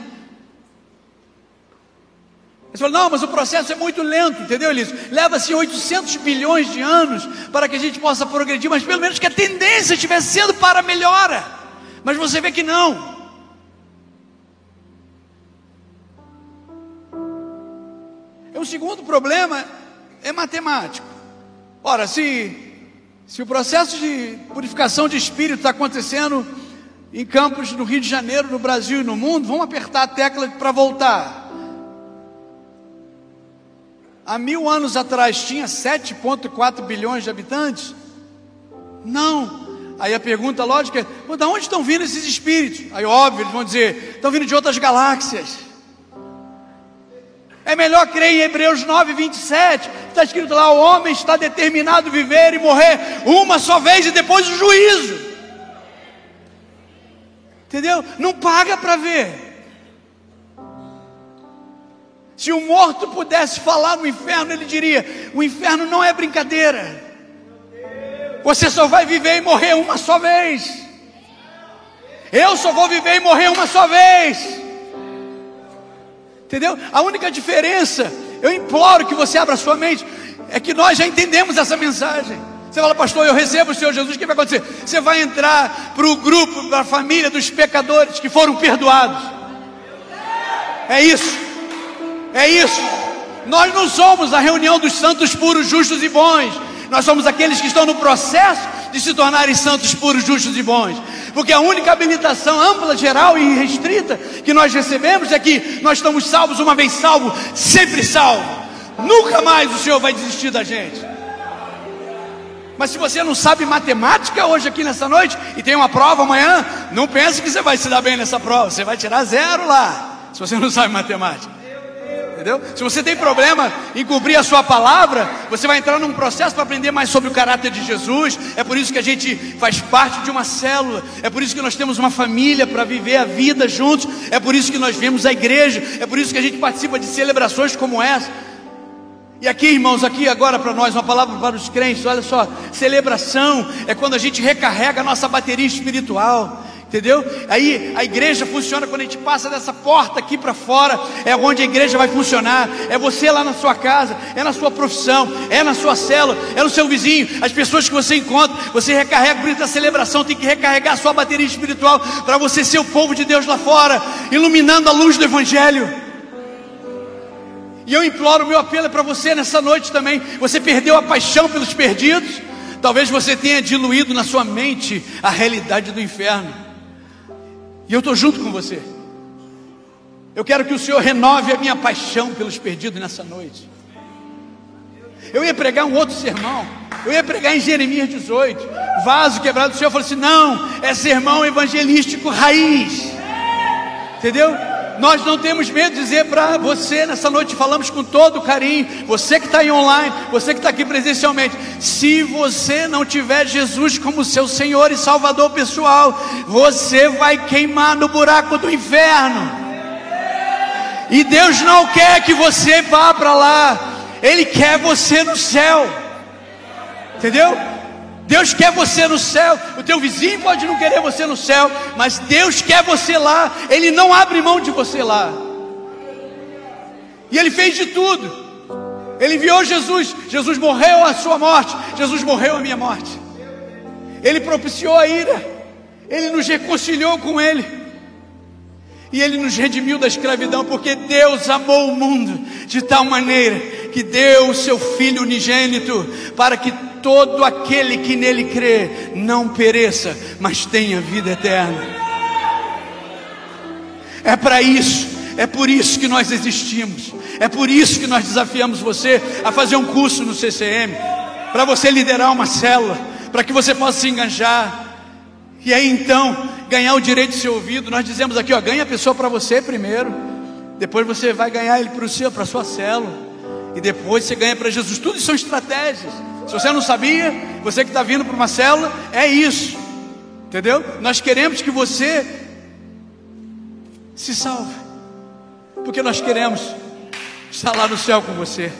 Você fala, não, mas o processo é muito lento, entendeu, Elísio? Leva-se 800 bilhões de anos para que a gente possa progredir, mas pelo menos que a tendência estivesse sendo para melhora. Mas você vê que não. O segundo problema é matemático. Ora, se se o processo de purificação de espírito está acontecendo em campos no Rio de Janeiro, no Brasil e no mundo, vamos apertar a tecla para voltar. Há mil anos atrás tinha 7,4 bilhões de habitantes? Não. Aí a pergunta lógica é: de onde estão vindo esses espíritos? Aí, óbvio, eles vão dizer: estão vindo de outras galáxias. É melhor crer em Hebreus 9, 27. Está escrito lá: o homem está determinado a viver e morrer uma só vez e depois o juízo. Entendeu? Não paga para ver. Se o morto pudesse falar no inferno, ele diria: o inferno não é brincadeira. Você só vai viver e morrer uma só vez. Eu só vou viver e morrer uma só vez. Entendeu? A única diferença, eu imploro que você abra sua mente, é que nós já entendemos essa mensagem. Você fala, pastor, eu recebo o Senhor Jesus, o que vai acontecer? Você vai entrar para o grupo, para a família dos pecadores que foram perdoados. É isso, é isso. Nós não somos a reunião dos santos puros, justos e bons. Nós somos aqueles que estão no processo de se tornarem santos, puros, justos e bons. Porque a única habilitação ampla, geral e restrita que nós recebemos é que nós estamos salvos uma vez salvo, sempre salvo. Nunca mais o Senhor vai desistir da gente. Mas se você não sabe matemática hoje aqui nessa noite e tem uma prova amanhã, não pense que você vai se dar bem nessa prova. Você vai tirar zero lá, se você não sabe matemática entendeu? Se você tem problema em cumprir a sua palavra, você vai entrar num processo para aprender mais sobre o caráter de Jesus. É por isso que a gente faz parte de uma célula, é por isso que nós temos uma família para viver a vida juntos, é por isso que nós vemos a igreja, é por isso que a gente participa de celebrações como essa. E aqui, irmãos, aqui agora para nós, uma palavra para os crentes, olha só, celebração é quando a gente recarrega a nossa bateria espiritual. Entendeu? Aí a igreja funciona quando a gente passa dessa porta aqui para fora, é onde a igreja vai funcionar. É você lá na sua casa, é na sua profissão, é na sua célula, é no seu vizinho, as pessoas que você encontra. Você recarrega por da celebração, tem que recarregar a sua bateria espiritual para você ser o povo de Deus lá fora, iluminando a luz do Evangelho. E eu imploro, meu apelo é para você nessa noite também. Você perdeu a paixão pelos perdidos. Talvez você tenha diluído na sua mente a realidade do inferno. E eu estou junto com você. Eu quero que o Senhor renove a minha paixão pelos perdidos nessa noite. Eu ia pregar um outro sermão. Eu ia pregar em Jeremias 18. Vaso quebrado. O Senhor falou assim: não, é sermão evangelístico raiz. Entendeu? Nós não temos medo de dizer para você nessa noite, falamos com todo carinho, você que está aí online, você que está aqui presencialmente, se você não tiver Jesus como seu Senhor e Salvador pessoal, você vai queimar no buraco do inferno. E Deus não quer que você vá para lá, Ele quer você no céu, entendeu? Deus quer você no céu. O teu vizinho pode não querer você no céu, mas Deus quer você lá. Ele não abre mão de você lá. E ele fez de tudo. Ele enviou Jesus. Jesus morreu a sua morte. Jesus morreu a minha morte. Ele propiciou a ira. Ele nos reconciliou com ele. E ele nos redimiu da escravidão, porque Deus amou o mundo de tal maneira que deu o seu filho unigênito para que todo aquele que nele crê não pereça, mas tenha vida eterna. É para isso, é por isso que nós existimos, é por isso que nós desafiamos você a fazer um curso no CCM, para você liderar uma célula, para que você possa se enganjar, e aí então ganhar o direito de ser ouvido. Nós dizemos aqui, ó, ganha a pessoa para você primeiro, depois você vai ganhar ele para o seu, para a sua célula, e depois você ganha para Jesus. Tudo são estratégias. Se você não sabia, você que está vindo para uma célula, é isso. Entendeu? Nós queremos que você se salve. Porque nós queremos estar lá no céu com você.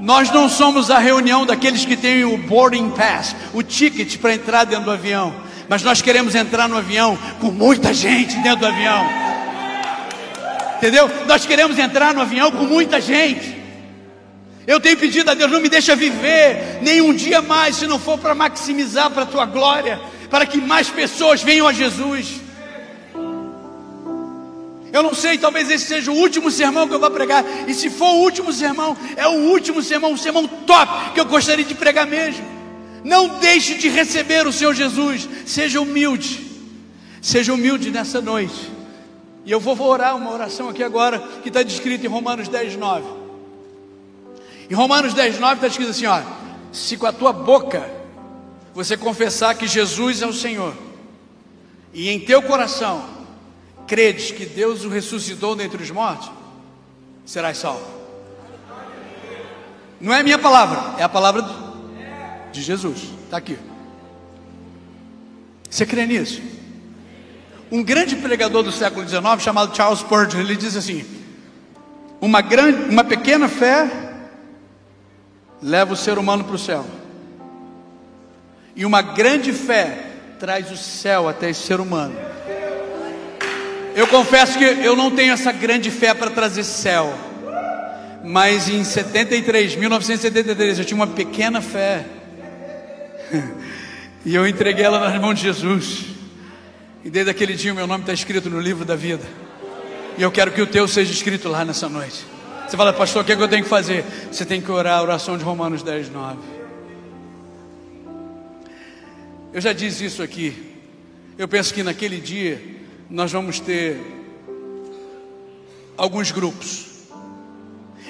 Nós não somos a reunião daqueles que têm o boarding pass, o ticket para entrar dentro do avião. Mas nós queremos entrar no avião com muita gente dentro do avião. Entendeu? Nós queremos entrar no avião com muita gente. Eu tenho pedido a Deus, não me deixa viver nenhum dia mais, se não for para maximizar para a tua glória, para que mais pessoas venham a Jesus. Eu não sei, talvez esse seja o último sermão que eu vou pregar. E se for o último sermão, é o último sermão, um sermão top que eu gostaria de pregar mesmo. Não deixe de receber o Senhor Jesus. Seja humilde. Seja humilde nessa noite. E eu vou orar uma oração aqui agora que está descrita em Romanos 10, 9. Em Romanos 10, 9 está escrito assim: ó, se com a tua boca você confessar que Jesus é o Senhor, e em teu coração credes que Deus o ressuscitou dentre os mortos, serás salvo. Não é a minha palavra, é a palavra de Jesus. Está aqui. Você crê nisso? Um grande pregador do século XIX chamado Charles Spurgeon, ele diz assim: uma grande, uma pequena fé leva o ser humano para o céu. E uma grande fé traz o céu até esse ser humano. Eu confesso que eu não tenho essa grande fé para trazer céu. Mas em 73, 1973, eu tinha uma pequena fé. (laughs) E eu entreguei ela nas mãos de Jesus. E desde aquele dia o meu nome está escrito no livro da vida. E eu quero que o teu seja escrito lá nessa noite. Você fala, pastor, o que, é que eu tenho que fazer? Você tem que orar a oração de Romanos 10, 9. Eu já disse isso aqui. Eu penso que naquele dia nós vamos ter alguns grupos.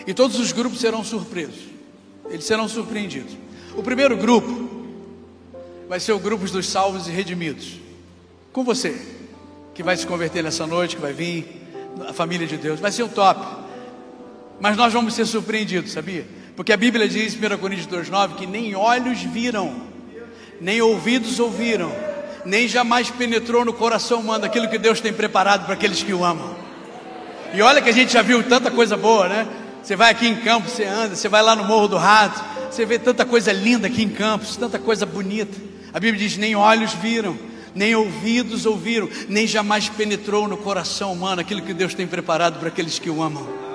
E todos os grupos serão surpresos. Eles serão surpreendidos. O primeiro grupo vai ser o grupo dos salvos e redimidos. Com você, que vai se converter nessa noite, que vai vir, a família de Deus. Vai ser o top. Mas nós vamos ser surpreendidos, sabia? Porque a Bíblia diz, 1 Coríntios 2,9, que nem olhos viram, nem ouvidos ouviram, nem jamais penetrou no coração humano aquilo que Deus tem preparado para aqueles que o amam. E olha que a gente já viu tanta coisa boa, né? Você vai aqui em Campos, você anda, você vai lá no Morro do Rato, você vê tanta coisa linda aqui em Campos, tanta coisa bonita. A Bíblia diz: nem olhos viram, nem ouvidos ouviram, nem jamais penetrou no coração humano aquilo que Deus tem preparado para aqueles que o amam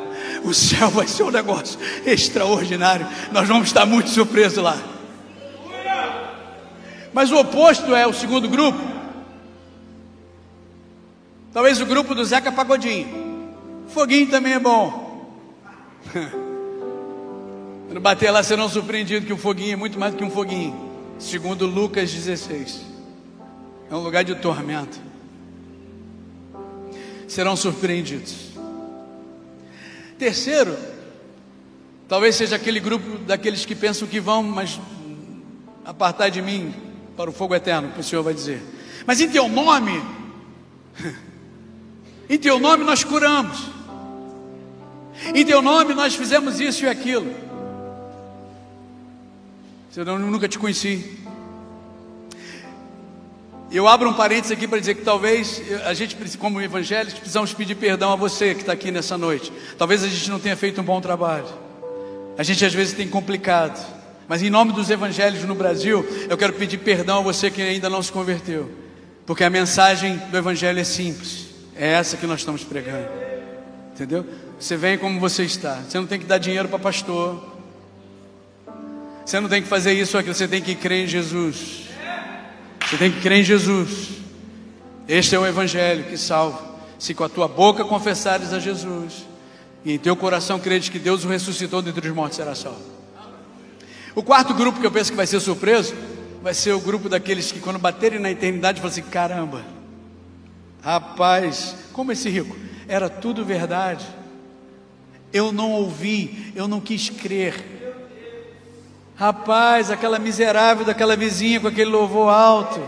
o céu vai ser um negócio extraordinário. Nós vamos estar muito surpresos lá. Mas o oposto é o segundo grupo. Talvez o grupo do Zeca Pagodinho. Foguinho também é bom. (laughs) Quando bater lá, serão surpreendidos que o foguinho é muito mais do que um foguinho. Segundo Lucas 16. É um lugar de tormento. Serão surpreendidos. Terceiro, talvez seja aquele grupo daqueles que pensam que vão, mas apartar de mim para o fogo eterno, que o Senhor vai dizer. Mas em teu nome, (laughs) Em teu nome nós curamos. Em teu nome nós fizemos isso e aquilo. Eu nunca te conheci. Eu abro um parênteses aqui para dizer que talvez a gente, como evangélicos, precisamos pedir perdão a você que está aqui nessa noite. Talvez a gente não tenha feito um bom trabalho. A gente às vezes tem complicado. Mas em nome dos evangelhos no Brasil, eu quero pedir perdão a você que ainda não se converteu. Porque a mensagem do evangelho é simples. É essa que nós estamos pregando. Entendeu? Você vem como você está. Você não tem que dar dinheiro para pastor. Você não tem que fazer isso ou aquilo. Você tem que crer em Jesus. Você tem que crer em Jesus. Este é o Evangelho que salva. Se com a tua boca confessares a Jesus e em teu coração creres que Deus o ressuscitou dentre os mortos, será salvo. O quarto grupo que eu penso que vai ser surpreso vai ser o grupo daqueles que, quando baterem na eternidade, falam assim: caramba, rapaz, como esse rico, era tudo verdade. Eu não ouvi, eu não quis crer. Rapaz, aquela miserável daquela vizinha com aquele louvor alto.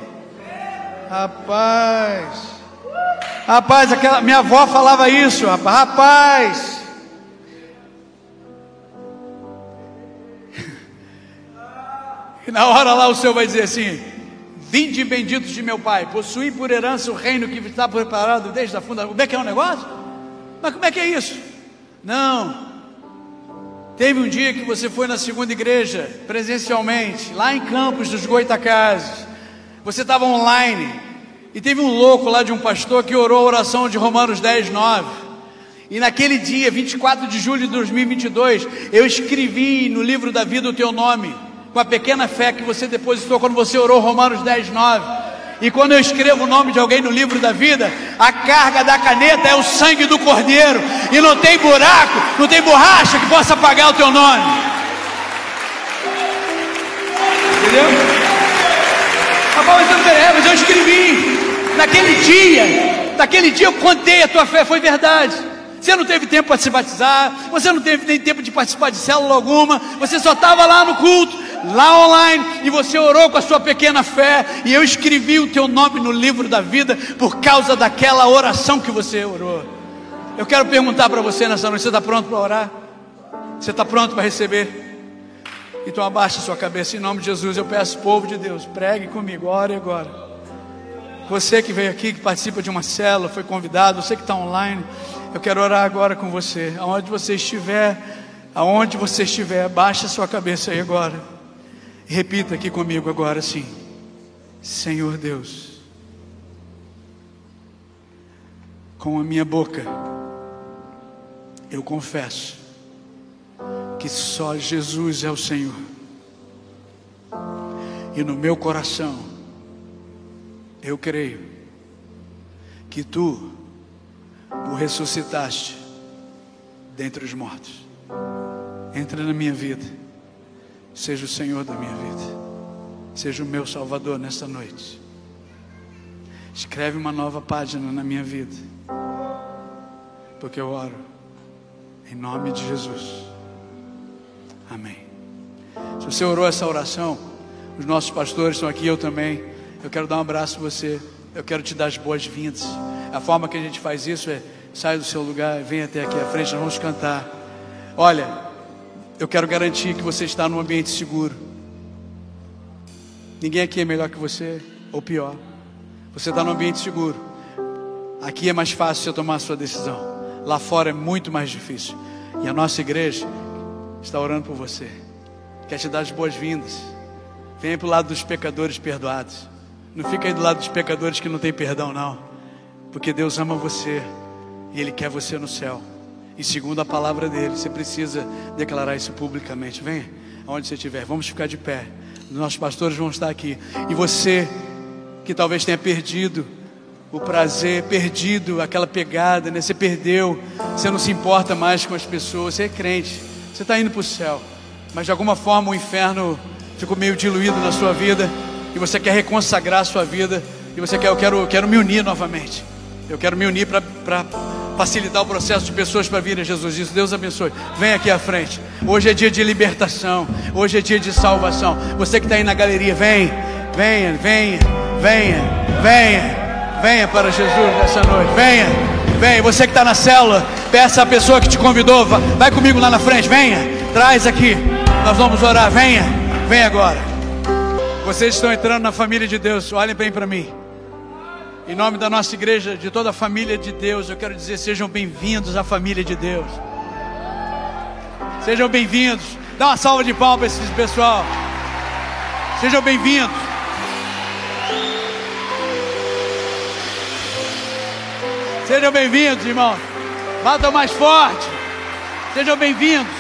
Rapaz. Rapaz, aquela minha avó falava isso, rapaz. (laughs) E na hora lá o Senhor vai dizer assim: Vinde benditos de meu Pai, possuí por herança o reino que está preparado desde a fundação. Como é que é o um negócio? Mas como é que é isso? Não, Teve um dia que você foi na segunda igreja, presencialmente, lá em Campos dos Goitacazes. Você estava online e teve um louco lá de um pastor que orou a oração de Romanos 10, 9. E naquele dia, 24 de julho de 2022, eu escrevi no livro da vida o teu nome, com a pequena fé que você depositou quando você orou Romanos 10, 9. E quando eu escrevo o nome de alguém no livro da vida, a carga da caneta é o sangue do cordeiro. E não tem buraco, não tem borracha que possa apagar o teu nome. Entendeu? Mas eu, mas eu escrevi. Naquele dia, naquele dia eu contei a tua fé, foi verdade. Você não teve tempo para se batizar, você não teve nem tempo de participar de célula alguma, você só estava lá no culto, lá online, e você orou com a sua pequena fé, e eu escrevi o teu nome no livro da vida por causa daquela oração que você orou. Eu quero perguntar para você nessa noite: você está pronto para orar? Você está pronto para receber? Então abaixe sua cabeça em nome de Jesus. Eu peço, povo de Deus, pregue comigo, ore agora. Você que veio aqui, que participa de uma célula, foi convidado, você que está online, eu quero orar agora com você. Aonde você estiver, aonde você estiver, baixe a sua cabeça aí agora. Repita aqui comigo agora sim. Senhor Deus, com a minha boca, eu confesso que só Jesus é o Senhor. E no meu coração, eu creio que tu o ressuscitaste dentre os mortos. Entra na minha vida Seja o Senhor da minha vida. Seja o meu Salvador nesta noite. Escreve uma nova página na minha vida. Porque eu oro em nome de Jesus. Amém. Se você orou essa oração, os nossos pastores estão aqui, eu também. Eu quero dar um abraço a você. Eu quero te dar as boas-vindas. A forma que a gente faz isso é sai do seu lugar, vem até aqui à frente, nós vamos cantar. Olha, eu quero garantir que você está num ambiente seguro. Ninguém aqui é melhor que você, ou pior. Você está num ambiente seguro. Aqui é mais fácil você tomar a sua decisão. Lá fora é muito mais difícil. E a nossa igreja está orando por você. Quer te dar as boas-vindas. Venha para o lado dos pecadores perdoados. Não fica aí do lado dos pecadores que não tem perdão, não. Porque Deus ama você e Ele quer você no céu. E segundo a palavra dele, você precisa declarar isso publicamente. Venha, aonde você estiver, vamos ficar de pé. Nossos pastores vão estar aqui. E você que talvez tenha perdido o prazer, perdido aquela pegada, né? Você perdeu, você não se importa mais com as pessoas, você é crente, você está indo para o céu, mas de alguma forma o inferno ficou meio diluído na sua vida e você quer reconsagrar a sua vida e você quer, eu quero, quero me unir novamente. Eu quero me unir para facilitar o processo de pessoas para virem a Jesus. Isso, Deus abençoe. Vem aqui à frente. Hoje é dia de libertação. Hoje é dia de salvação. Você que está aí na galeria, vem, venha, venha, venha, venha, venha para Jesus nessa noite. Venha. Vem, você que está na célula, peça a pessoa que te convidou, vai comigo lá na frente, venha, traz aqui, nós vamos orar, venha, vem agora. Vocês estão entrando na família de Deus, olhem bem para mim. Em nome da nossa igreja, de toda a família de Deus, eu quero dizer: sejam bem-vindos à família de Deus. Sejam bem-vindos. Dá uma salva de palmas para esse pessoal. Sejam bem-vindos. Sejam bem-vindos, irmãos. Batam mais forte. Sejam bem-vindos.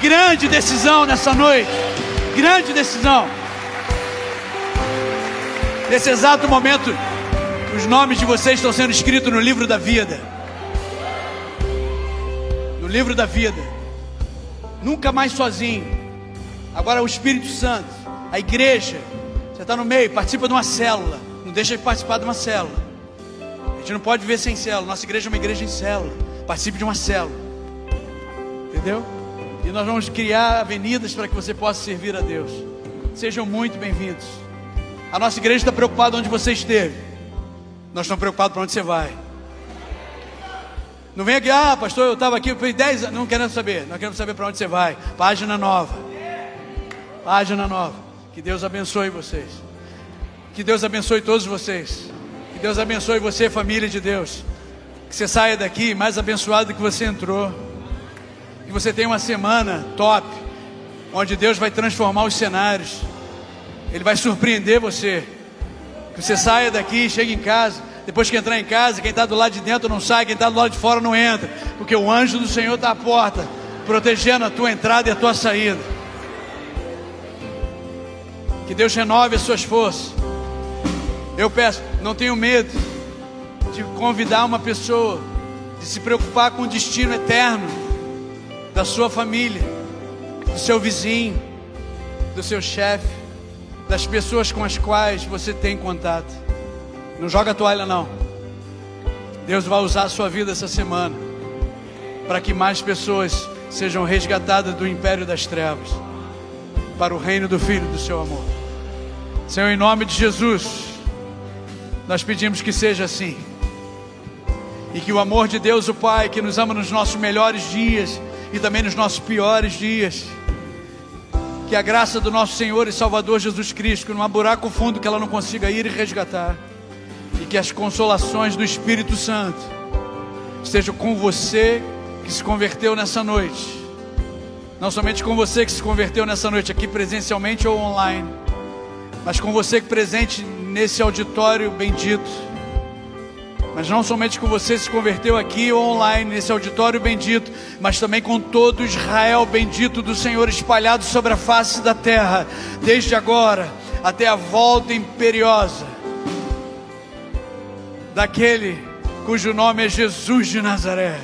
Grande decisão nessa noite. Grande decisão. Nesse exato momento, os nomes de vocês estão sendo escritos no livro da vida. No livro da vida. Nunca mais sozinho. Agora o Espírito Santo, a igreja. Você está no meio, participa de uma célula. Não deixa de participar de uma célula. A gente não pode viver sem célula. Nossa igreja é uma igreja em célula. Participe de uma célula. Entendeu? E nós vamos criar avenidas para que você possa servir a Deus. Sejam muito bem-vindos. A nossa igreja está preocupada onde você esteve. Nós estamos preocupados para onde você vai. Não vem aqui, ah, pastor, eu estava aqui, foi 10 anos. Não queremos saber, nós queremos saber para onde você vai. Página nova. Página nova. Que Deus abençoe vocês. Que Deus abençoe todos vocês. Que Deus abençoe você, família de Deus. Que você saia daqui mais abençoado do que você entrou. Que você tenha uma semana top, onde Deus vai transformar os cenários. Ele vai surpreender você. Que você saia daqui, chegue em casa. Depois que entrar em casa, quem está do lado de dentro não sai, quem está do lado de fora não entra. Porque o anjo do Senhor está à porta, protegendo a tua entrada e a tua saída. Que Deus renove as suas forças. Eu peço, não tenho medo de convidar uma pessoa, de se preocupar com o destino eterno da sua família, do seu vizinho, do seu chefe das pessoas com as quais você tem contato. Não joga a toalha, não. Deus vai usar a sua vida essa semana para que mais pessoas sejam resgatadas do império das trevas para o reino do Filho do seu amor. Senhor, em nome de Jesus, nós pedimos que seja assim. E que o amor de Deus, o Pai, que nos ama nos nossos melhores dias e também nos nossos piores dias, que a graça do nosso Senhor e Salvador Jesus Cristo, não há buraco fundo que ela não consiga ir e resgatar, e que as consolações do Espírito Santo estejam com você que se converteu nessa noite, não somente com você que se converteu nessa noite aqui presencialmente ou online, mas com você que presente nesse auditório bendito mas não somente com você se converteu aqui ou online, nesse auditório bendito, mas também com todo Israel bendito do Senhor espalhado sobre a face da terra, desde agora até a volta imperiosa daquele cujo nome é Jesus de Nazaré.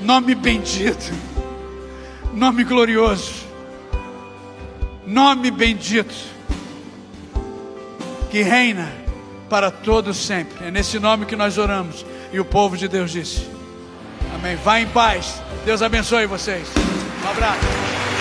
Nome bendito, nome glorioso, nome bendito, que reina para todos sempre. É nesse nome que nós oramos. E o povo de Deus disse: Amém. Vá em paz. Deus abençoe vocês. Um abraço.